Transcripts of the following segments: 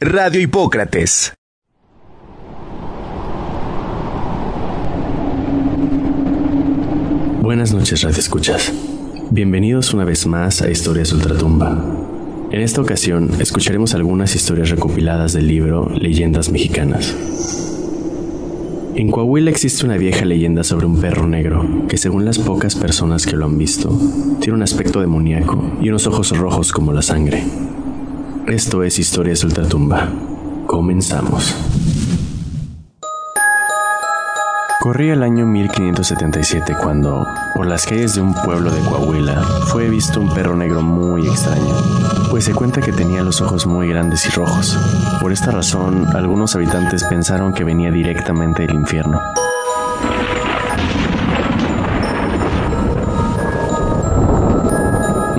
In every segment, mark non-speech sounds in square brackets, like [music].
Radio Hipócrates. Buenas noches, Radio Escuchas. Bienvenidos una vez más a Historias Ultratumba. En esta ocasión escucharemos algunas historias recopiladas del libro Leyendas Mexicanas. En Coahuila existe una vieja leyenda sobre un perro negro que según las pocas personas que lo han visto, tiene un aspecto demoníaco y unos ojos rojos como la sangre. Esto es Historias Ultratumba. Comenzamos. Corría el año 1577 cuando, por las calles de un pueblo de Coahuila, fue visto un perro negro muy extraño, pues se cuenta que tenía los ojos muy grandes y rojos. Por esta razón, algunos habitantes pensaron que venía directamente del infierno.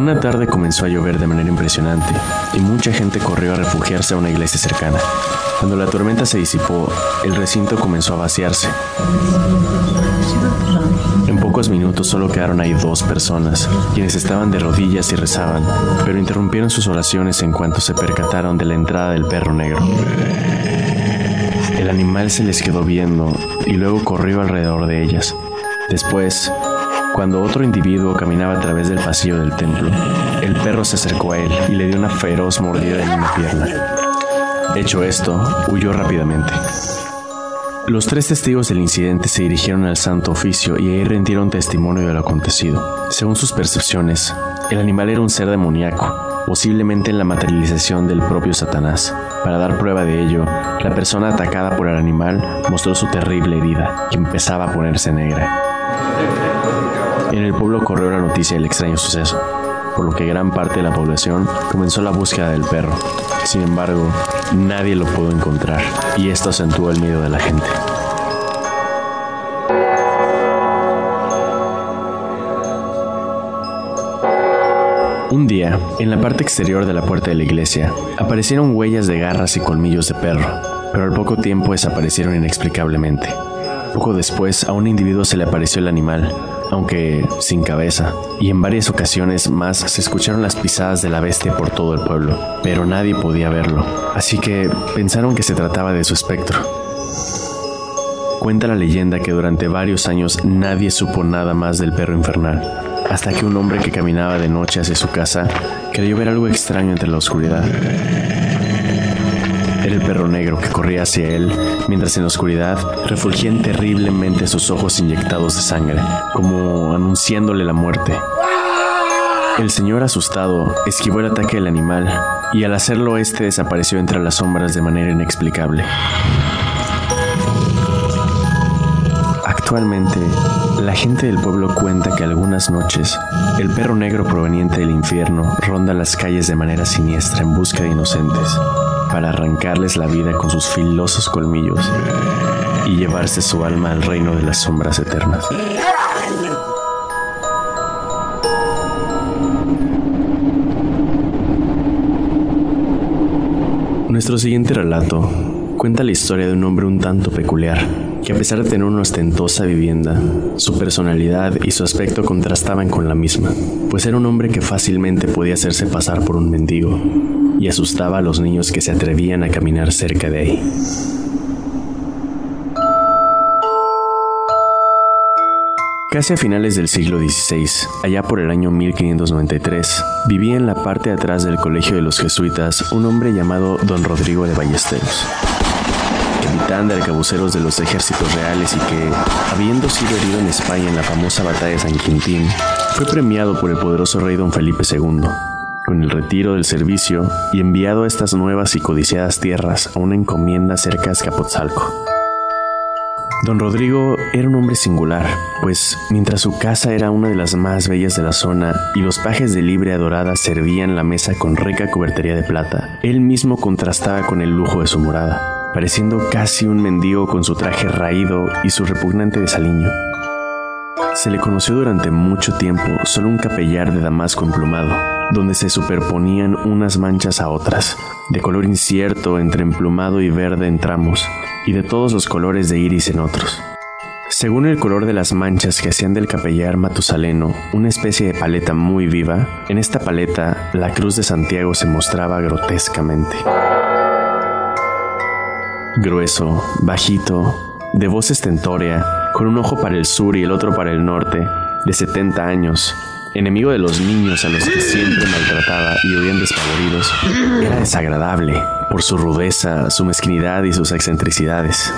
Una tarde comenzó a llover de manera impresionante y mucha gente corrió a refugiarse a una iglesia cercana. Cuando la tormenta se disipó, el recinto comenzó a vaciarse. En pocos minutos solo quedaron ahí dos personas, quienes estaban de rodillas y rezaban, pero interrumpieron sus oraciones en cuanto se percataron de la entrada del perro negro. El animal se les quedó viendo y luego corrió alrededor de ellas. Después, cuando otro individuo caminaba a través del pasillo del templo, el perro se acercó a él y le dio una feroz mordida en una pierna. Hecho esto, huyó rápidamente. Los tres testigos del incidente se dirigieron al santo oficio y ahí rindieron testimonio de lo acontecido. Según sus percepciones, el animal era un ser demoníaco, posiblemente en la materialización del propio Satanás. Para dar prueba de ello, la persona atacada por el animal mostró su terrible herida, que empezaba a ponerse negra. En el pueblo corrió la noticia del extraño suceso, por lo que gran parte de la población comenzó la búsqueda del perro. Sin embargo, nadie lo pudo encontrar y esto acentuó el miedo de la gente. Un día, en la parte exterior de la puerta de la iglesia, aparecieron huellas de garras y colmillos de perro, pero al poco tiempo desaparecieron inexplicablemente. Poco después, a un individuo se le apareció el animal, aunque sin cabeza, y en varias ocasiones más se escucharon las pisadas de la bestia por todo el pueblo, pero nadie podía verlo, así que pensaron que se trataba de su espectro. Cuenta la leyenda que durante varios años nadie supo nada más del perro infernal, hasta que un hombre que caminaba de noche hacia su casa creyó ver algo extraño entre la oscuridad. El perro negro que corría hacia él, mientras en la oscuridad refulgían terriblemente sus ojos inyectados de sangre, como anunciándole la muerte. El señor asustado esquivó el ataque del animal y al hacerlo este desapareció entre las sombras de manera inexplicable. Actualmente, la gente del pueblo cuenta que algunas noches el perro negro proveniente del infierno ronda las calles de manera siniestra en busca de inocentes para arrancarles la vida con sus filosos colmillos y llevarse su alma al reino de las sombras eternas. Nuestro siguiente relato cuenta la historia de un hombre un tanto peculiar, que a pesar de tener una ostentosa vivienda, su personalidad y su aspecto contrastaban con la misma, pues era un hombre que fácilmente podía hacerse pasar por un mendigo, y asustaba a los niños que se atrevían a caminar cerca de ahí. Casi a finales del siglo XVI, allá por el año 1593, vivía en la parte de atrás del colegio de los jesuitas un hombre llamado don Rodrigo de Ballesteros, capitán de arcabuceros de los ejércitos reales y que, habiendo sido herido en España en la famosa batalla de San Quintín, fue premiado por el poderoso rey don Felipe II con el retiro del servicio y enviado a estas nuevas y codiciadas tierras a una encomienda cerca de Escapotzalco. Don Rodrigo era un hombre singular, pues mientras su casa era una de las más bellas de la zona y los pajes de libre adorada servían la mesa con rica cubertería de plata, él mismo contrastaba con el lujo de su morada, pareciendo casi un mendigo con su traje raído y su repugnante desaliño. Se le conoció durante mucho tiempo solo un capellar de damasco emplumado, donde se superponían unas manchas a otras, de color incierto entre emplumado y verde en tramos, y de todos los colores de iris en otros. Según el color de las manchas que hacían del capellar matusaleno una especie de paleta muy viva, en esta paleta la cruz de Santiago se mostraba grotescamente. grueso, bajito, de voz estentórea, con un ojo para el sur y el otro para el norte, de 70 años, enemigo de los niños a los que siempre maltrataba y huían despavoridos, era desagradable por su rudeza, su mezquinidad y sus excentricidades.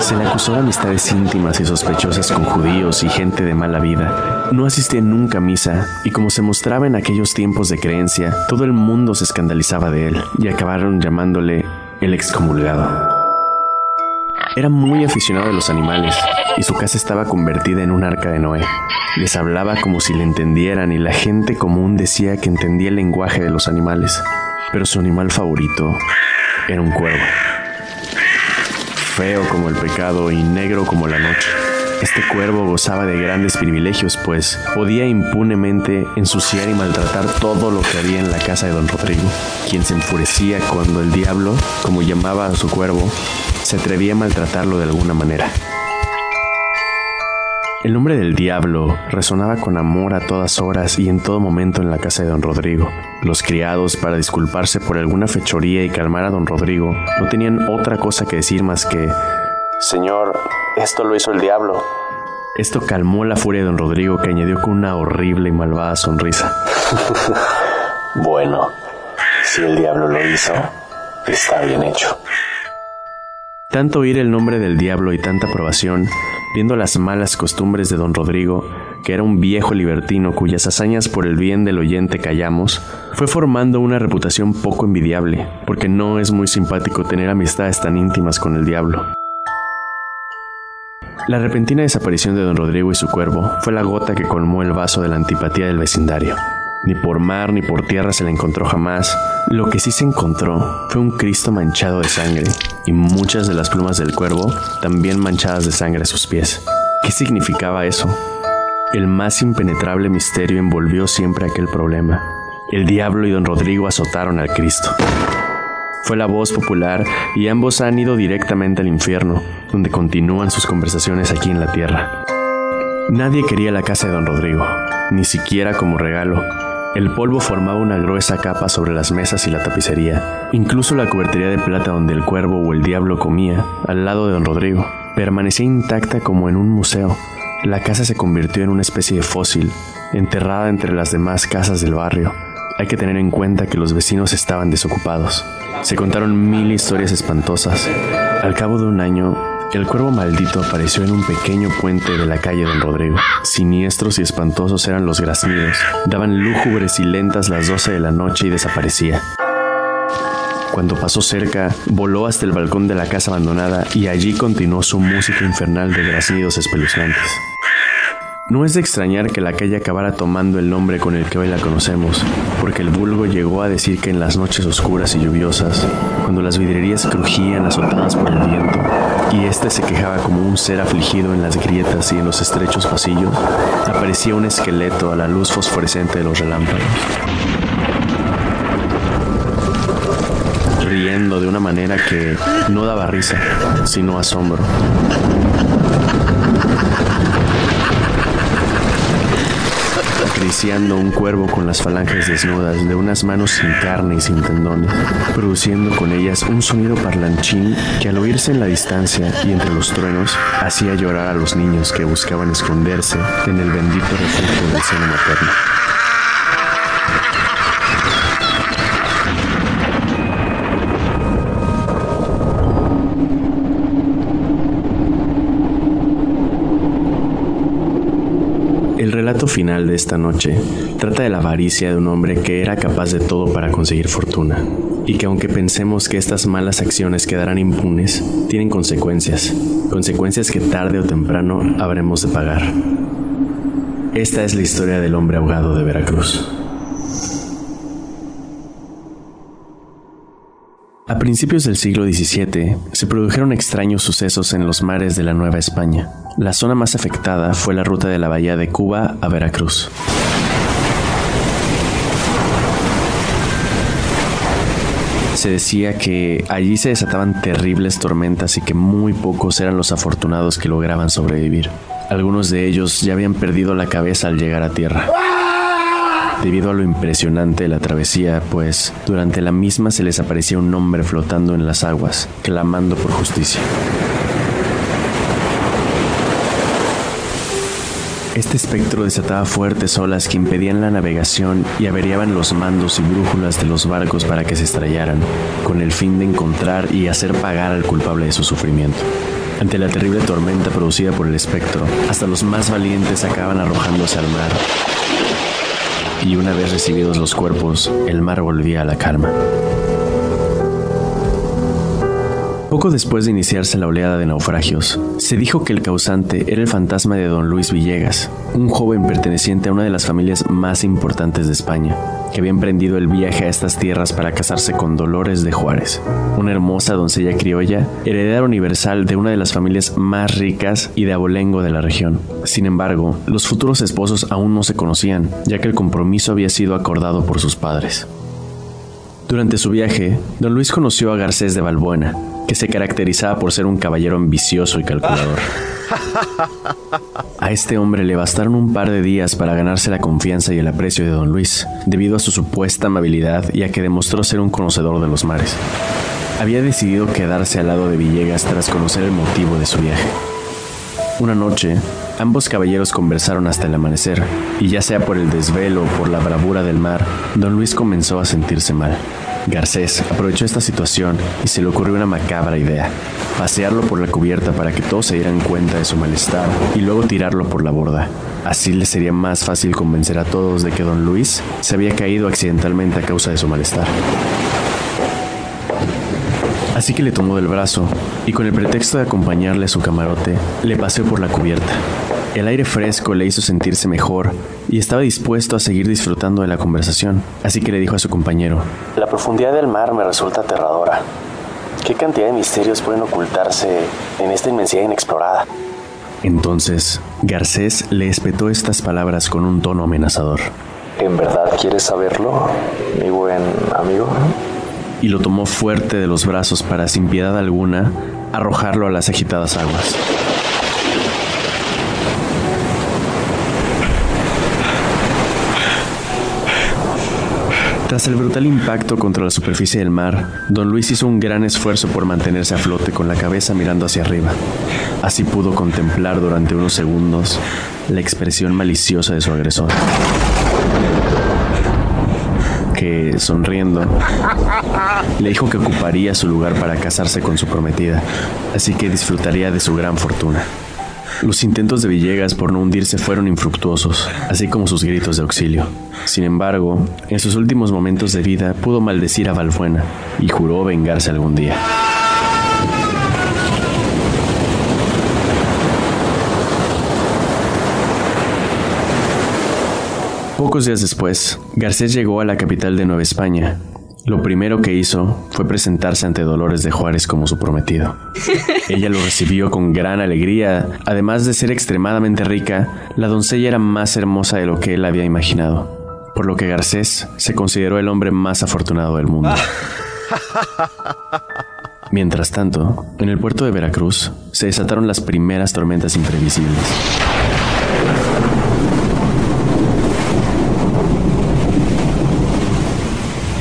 Se le acusó de amistades íntimas y sospechosas con judíos y gente de mala vida. No asistía nunca a misa y como se mostraba en aquellos tiempos de creencia, todo el mundo se escandalizaba de él y acabaron llamándole el excomulgado. Era muy aficionado a los animales y su casa estaba convertida en un arca de Noé. Les hablaba como si le entendieran y la gente común decía que entendía el lenguaje de los animales, pero su animal favorito era un cuervo. Feo como el pecado y negro como la noche. Este cuervo gozaba de grandes privilegios, pues podía impunemente ensuciar y maltratar todo lo que había en la casa de don Rodrigo, quien se enfurecía cuando el diablo, como llamaba a su cuervo, se atrevía a maltratarlo de alguna manera. El nombre del diablo resonaba con amor a todas horas y en todo momento en la casa de don Rodrigo. Los criados, para disculparse por alguna fechoría y calmar a don Rodrigo, no tenían otra cosa que decir más que Señor, esto lo hizo el diablo. Esto calmó la furia de don Rodrigo que añadió con una horrible y malvada sonrisa. [laughs] bueno, si el diablo lo hizo, está bien hecho. Tanto oír el nombre del diablo y tanta aprobación, viendo las malas costumbres de don Rodrigo, que era un viejo libertino cuyas hazañas por el bien del oyente callamos, fue formando una reputación poco envidiable, porque no es muy simpático tener amistades tan íntimas con el diablo. La repentina desaparición de don Rodrigo y su cuervo fue la gota que colmó el vaso de la antipatía del vecindario. Ni por mar ni por tierra se la encontró jamás. Lo que sí se encontró fue un Cristo manchado de sangre y muchas de las plumas del cuervo también manchadas de sangre a sus pies. ¿Qué significaba eso? El más impenetrable misterio envolvió siempre aquel problema. El diablo y don Rodrigo azotaron al Cristo. Fue la voz popular y ambos han ido directamente al infierno, donde continúan sus conversaciones aquí en la tierra. Nadie quería la casa de don Rodrigo, ni siquiera como regalo, el polvo formaba una gruesa capa sobre las mesas y la tapicería. Incluso la cubertería de plata donde el cuervo o el diablo comía, al lado de don Rodrigo, permanecía intacta como en un museo. La casa se convirtió en una especie de fósil, enterrada entre las demás casas del barrio. Hay que tener en cuenta que los vecinos estaban desocupados. Se contaron mil historias espantosas. Al cabo de un año, el cuervo maldito apareció en un pequeño puente de la calle Don Rodrigo. Siniestros y espantosos eran los graznidos. Daban lúgubres y lentas las doce de la noche y desaparecía. Cuando pasó cerca, voló hasta el balcón de la casa abandonada y allí continuó su música infernal de graznidos espeluznantes. No es de extrañar que la calle acabara tomando el nombre con el que hoy la conocemos, porque el vulgo llegó a decir que en las noches oscuras y lluviosas, cuando las vidrierías crujían azotadas por el viento, y éste se quejaba como un ser afligido en las grietas y en los estrechos pasillos, aparecía un esqueleto a la luz fosforescente de los relámpagos. Riendo de una manera que no daba risa, sino asombro. Acariciando un cuervo con las falanges desnudas de unas manos sin carne y sin tendones, produciendo con ellas un sonido parlanchín que al oírse en la distancia y entre los truenos hacía llorar a los niños que buscaban esconderse en el bendito refugio del seno materno. Final de esta noche trata de la avaricia de un hombre que era capaz de todo para conseguir fortuna, y que aunque pensemos que estas malas acciones quedarán impunes, tienen consecuencias, consecuencias que tarde o temprano habremos de pagar. Esta es la historia del hombre ahogado de Veracruz. A principios del siglo XVII se produjeron extraños sucesos en los mares de la Nueva España. La zona más afectada fue la ruta de la bahía de Cuba a Veracruz. Se decía que allí se desataban terribles tormentas y que muy pocos eran los afortunados que lograban sobrevivir. Algunos de ellos ya habían perdido la cabeza al llegar a tierra. Debido a lo impresionante de la travesía, pues durante la misma se les aparecía un hombre flotando en las aguas, clamando por justicia. Este espectro desataba fuertes olas que impedían la navegación y averiaban los mandos y brújulas de los barcos para que se estrellaran, con el fin de encontrar y hacer pagar al culpable de su sufrimiento. Ante la terrible tormenta producida por el espectro, hasta los más valientes acaban arrojándose al mar. Y una vez recibidos los cuerpos, el mar volvía a la calma. Poco después de iniciarse la oleada de naufragios, se dijo que el causante era el fantasma de don Luis Villegas, un joven perteneciente a una de las familias más importantes de España, que había emprendido el viaje a estas tierras para casarse con Dolores de Juárez, una hermosa doncella criolla, heredera universal de una de las familias más ricas y de abolengo de la región. Sin embargo, los futuros esposos aún no se conocían, ya que el compromiso había sido acordado por sus padres. Durante su viaje, don Luis conoció a Garcés de Balbuena, que se caracterizaba por ser un caballero ambicioso y calculador. A este hombre le bastaron un par de días para ganarse la confianza y el aprecio de don Luis, debido a su supuesta amabilidad y a que demostró ser un conocedor de los mares. Había decidido quedarse al lado de Villegas tras conocer el motivo de su viaje. Una noche, ambos caballeros conversaron hasta el amanecer, y ya sea por el desvelo o por la bravura del mar, don Luis comenzó a sentirse mal. Garcés aprovechó esta situación y se le ocurrió una macabra idea, pasearlo por la cubierta para que todos se dieran cuenta de su malestar y luego tirarlo por la borda. Así le sería más fácil convencer a todos de que don Luis se había caído accidentalmente a causa de su malestar. Así que le tomó del brazo y con el pretexto de acompañarle a su camarote, le paseó por la cubierta. El aire fresco le hizo sentirse mejor y estaba dispuesto a seguir disfrutando de la conversación, así que le dijo a su compañero, La profundidad del mar me resulta aterradora. ¿Qué cantidad de misterios pueden ocultarse en esta inmensidad inexplorada? Entonces, Garcés le espetó estas palabras con un tono amenazador. ¿En verdad quieres saberlo, mi buen amigo? Y lo tomó fuerte de los brazos para, sin piedad alguna, arrojarlo a las agitadas aguas. Tras el brutal impacto contra la superficie del mar, don Luis hizo un gran esfuerzo por mantenerse a flote con la cabeza mirando hacia arriba. Así pudo contemplar durante unos segundos la expresión maliciosa de su agresor. Que, sonriendo, le dijo que ocuparía su lugar para casarse con su prometida, así que disfrutaría de su gran fortuna. Los intentos de Villegas por no hundirse fueron infructuosos, así como sus gritos de auxilio. Sin embargo, en sus últimos momentos de vida pudo maldecir a Valfuena y juró vengarse algún día. Pocos días después, Garcés llegó a la capital de Nueva España. Lo primero que hizo fue presentarse ante Dolores de Juárez como su prometido. [laughs] Ella lo recibió con gran alegría. Además de ser extremadamente rica, la doncella era más hermosa de lo que él había imaginado, por lo que Garcés se consideró el hombre más afortunado del mundo. [laughs] Mientras tanto, en el puerto de Veracruz se desataron las primeras tormentas imprevisibles.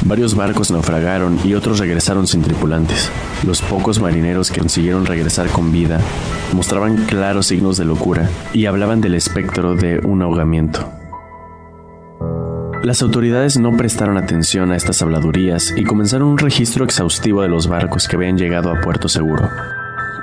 Varios barcos naufragaron y otros regresaron sin tripulantes. Los pocos marineros que consiguieron regresar con vida mostraban claros signos de locura y hablaban del espectro de un ahogamiento. Las autoridades no prestaron atención a estas habladurías y comenzaron un registro exhaustivo de los barcos que habían llegado a puerto seguro.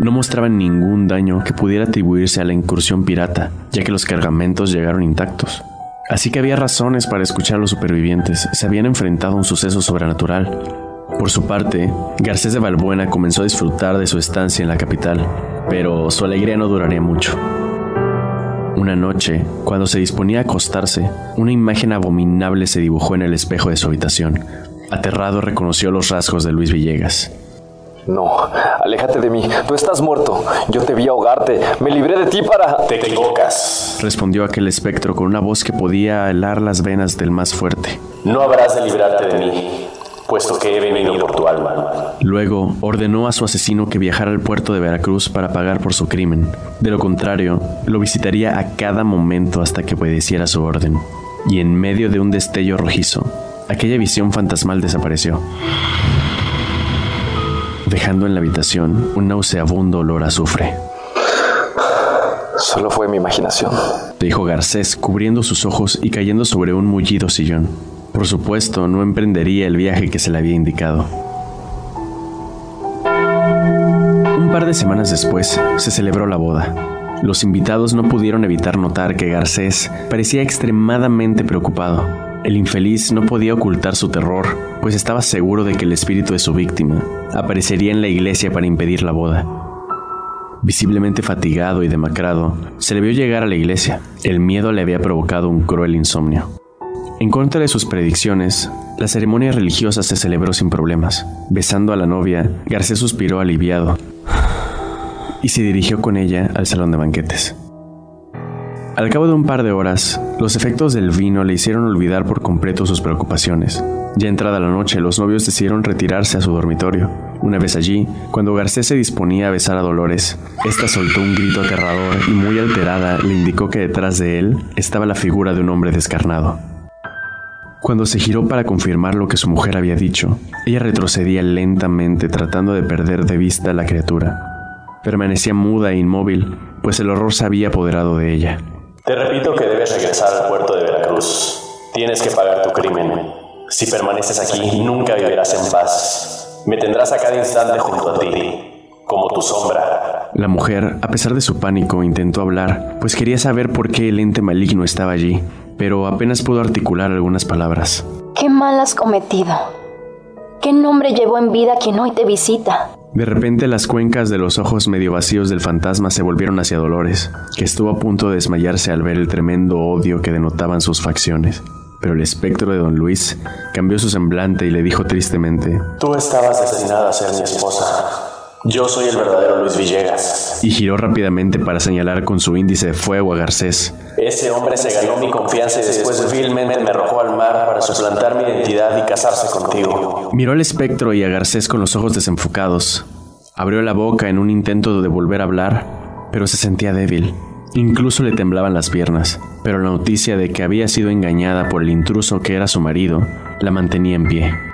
No mostraban ningún daño que pudiera atribuirse a la incursión pirata, ya que los cargamentos llegaron intactos. Así que había razones para escuchar a los supervivientes. Se habían enfrentado a un suceso sobrenatural. Por su parte, Garcés de Balbuena comenzó a disfrutar de su estancia en la capital, pero su alegría no duraría mucho. Una noche, cuando se disponía a acostarse, una imagen abominable se dibujó en el espejo de su habitación. Aterrado reconoció los rasgos de Luis Villegas. No, aléjate de mí. Tú estás muerto. Yo te vi ahogarte. Me libré de ti para... Te equivocas. Respondió aquel espectro con una voz que podía helar las venas del más fuerte. No habrás de librarte de mí, puesto que he venido por tu alma. Luego ordenó a su asesino que viajara al puerto de Veracruz para pagar por su crimen. De lo contrario, lo visitaría a cada momento hasta que obedeciera su orden. y en medio de un destello rojizo, aquella visión fantasmal desapareció, dejando en la habitación un nauseabundo olor a azufre. Solo fue mi imaginación, dijo Garcés, cubriendo sus ojos y cayendo sobre un mullido sillón. Por supuesto, no emprendería el viaje que se le había indicado. Un par de semanas después, se celebró la boda. Los invitados no pudieron evitar notar que Garcés parecía extremadamente preocupado. El infeliz no podía ocultar su terror, pues estaba seguro de que el espíritu de su víctima aparecería en la iglesia para impedir la boda. Visiblemente fatigado y demacrado, se le vio llegar a la iglesia. El miedo le había provocado un cruel insomnio. En contra de sus predicciones, la ceremonia religiosa se celebró sin problemas. Besando a la novia, Garcés suspiró aliviado y se dirigió con ella al salón de banquetes. Al cabo de un par de horas, los efectos del vino le hicieron olvidar por completo sus preocupaciones. Ya entrada la noche, los novios decidieron retirarse a su dormitorio. Una vez allí, cuando Garcés se disponía a besar a Dolores, ésta soltó un grito aterrador y muy alterada le indicó que detrás de él estaba la figura de un hombre descarnado. Cuando se giró para confirmar lo que su mujer había dicho, ella retrocedía lentamente tratando de perder de vista a la criatura. Permanecía muda e inmóvil, pues el horror se había apoderado de ella. Te repito que debes regresar al puerto de Veracruz. Tienes que pagar tu crimen. Si permaneces aquí, nunca vivirás en paz. Me tendrás a cada instante junto a ti, como tu sombra. La mujer, a pesar de su pánico, intentó hablar, pues quería saber por qué el ente maligno estaba allí, pero apenas pudo articular algunas palabras. ¿Qué mal has cometido? ¿Qué nombre llevó en vida quien hoy te visita? De repente las cuencas de los ojos medio vacíos del fantasma se volvieron hacia Dolores, que estuvo a punto de desmayarse al ver el tremendo odio que denotaban sus facciones. Pero el espectro de don Luis cambió su semblante y le dijo tristemente, Tú estabas destinada a ser mi esposa. Yo soy el verdadero Luis Villegas. Y giró rápidamente para señalar con su índice de fuego a Garcés. Ese hombre se ganó mi confianza y después vilmente me arrojó al mar para suplantar mi identidad y casarse contigo. Miró al espectro y a Garcés con los ojos desenfocados. Abrió la boca en un intento de volver a hablar, pero se sentía débil. Incluso le temblaban las piernas, pero la noticia de que había sido engañada por el intruso que era su marido la mantenía en pie.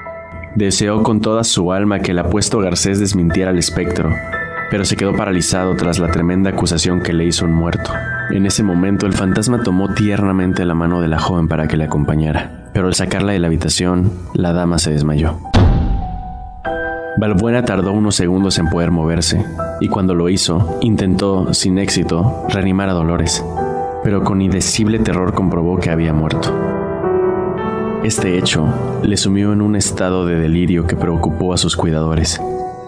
Deseó con toda su alma que el apuesto Garcés desmintiera al espectro, pero se quedó paralizado tras la tremenda acusación que le hizo un muerto. En ese momento el fantasma tomó tiernamente la mano de la joven para que le acompañara, pero al sacarla de la habitación, la dama se desmayó. Balbuena tardó unos segundos en poder moverse, y cuando lo hizo, intentó, sin éxito, reanimar a Dolores, pero con indecible terror comprobó que había muerto. Este hecho le sumió en un estado de delirio que preocupó a sus cuidadores.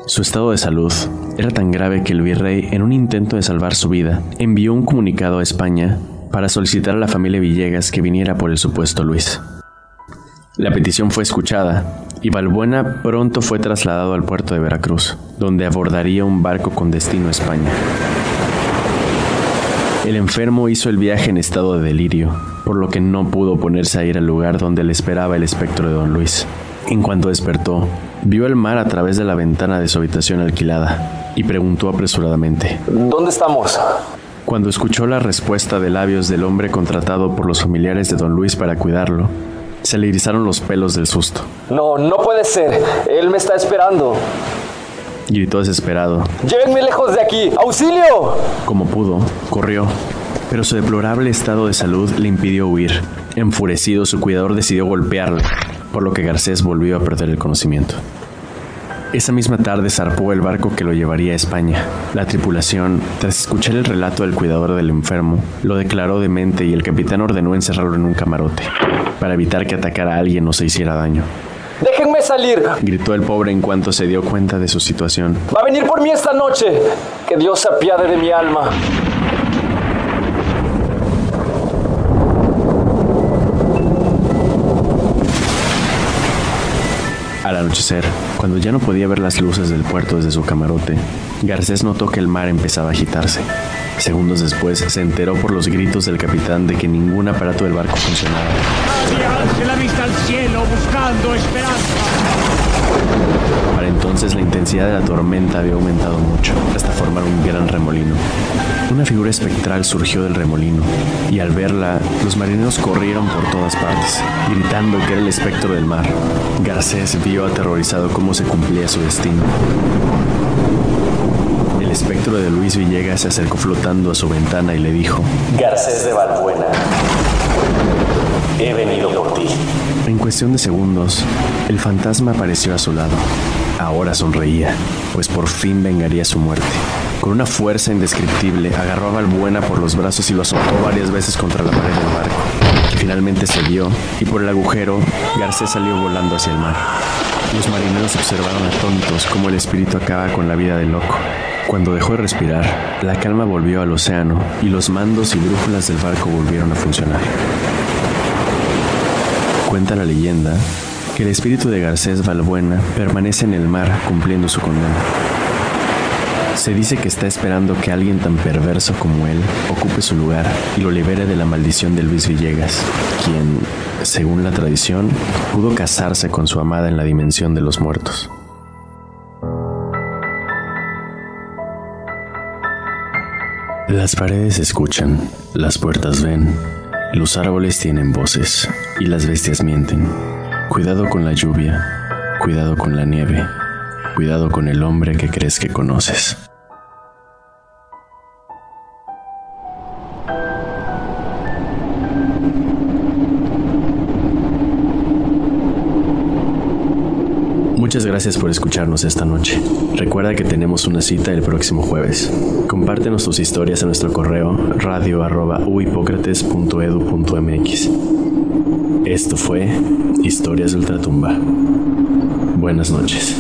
Su estado de salud era tan grave que el virrey, en un intento de salvar su vida, envió un comunicado a España para solicitar a la familia Villegas que viniera por el supuesto Luis. La petición fue escuchada y Balbuena pronto fue trasladado al puerto de Veracruz, donde abordaría un barco con destino a España. El enfermo hizo el viaje en estado de delirio, por lo que no pudo ponerse a ir al lugar donde le esperaba el espectro de don Luis. En cuanto despertó, vio el mar a través de la ventana de su habitación alquilada y preguntó apresuradamente, ¿Dónde estamos? Cuando escuchó la respuesta de labios del hombre contratado por los familiares de don Luis para cuidarlo, se le erizaron los pelos del susto. No, no puede ser. Él me está esperando. Gritó desesperado. ¡Llévenme lejos de aquí! ¡Auxilio! Como pudo, corrió, pero su deplorable estado de salud le impidió huir. Enfurecido, su cuidador decidió golpearle, por lo que Garcés volvió a perder el conocimiento. Esa misma tarde zarpó el barco que lo llevaría a España. La tripulación, tras escuchar el relato del cuidador del enfermo, lo declaró demente y el capitán ordenó encerrarlo en un camarote, para evitar que atacara a alguien o se hiciera daño. ¡Déjenme salir! Gritó el pobre en cuanto se dio cuenta de su situación. ¡Va a venir por mí esta noche! ¡Que Dios se apiade de mi alma! Al anochecer, cuando ya no podía ver las luces del puerto desde su camarote, Garcés notó que el mar empezaba a agitarse. Segundos después, se enteró por los gritos del capitán de que ningún aparato del barco funcionaba. Nadie la vista al cielo buscando esperanza. Para entonces la intensidad de la tormenta había aumentado mucho, hasta formar un gran remolino. Una figura espectral surgió del remolino, y al verla, los marineros corrieron por todas partes, gritando que era el espectro del mar. Garcés vio aterrorizado cómo se cumplía su destino. El espectro de Luis Villegas se acercó flotando a su ventana y le dijo, Garcés de Valbuena, he venido por ti. En cuestión de segundos, el fantasma apareció a su lado. Ahora sonreía, pues por fin vengaría su muerte. Con una fuerza indescriptible, agarró a Valbuena por los brazos y lo azotó varias veces contra la pared del barco, finalmente cedió y por el agujero, Garcés salió volando hacia el mar. Los marineros observaron atónitos cómo el espíritu acaba con la vida del loco. Cuando dejó de respirar, la calma volvió al océano y los mandos y brújulas del barco volvieron a funcionar. Cuenta la leyenda que el espíritu de Garcés Valbuena permanece en el mar cumpliendo su condena. Se dice que está esperando que alguien tan perverso como él ocupe su lugar y lo libere de la maldición de Luis Villegas, quien, según la tradición, pudo casarse con su amada en la dimensión de los muertos. Las paredes escuchan, las puertas ven, los árboles tienen voces y las bestias mienten. Cuidado con la lluvia, cuidado con la nieve, cuidado con el hombre que crees que conoces. Gracias por escucharnos esta noche. Recuerda que tenemos una cita el próximo jueves. Compártenos tus historias en nuestro correo radio.uhipócrates.edu.mx. Esto fue Historias de Ultratumba. Buenas noches.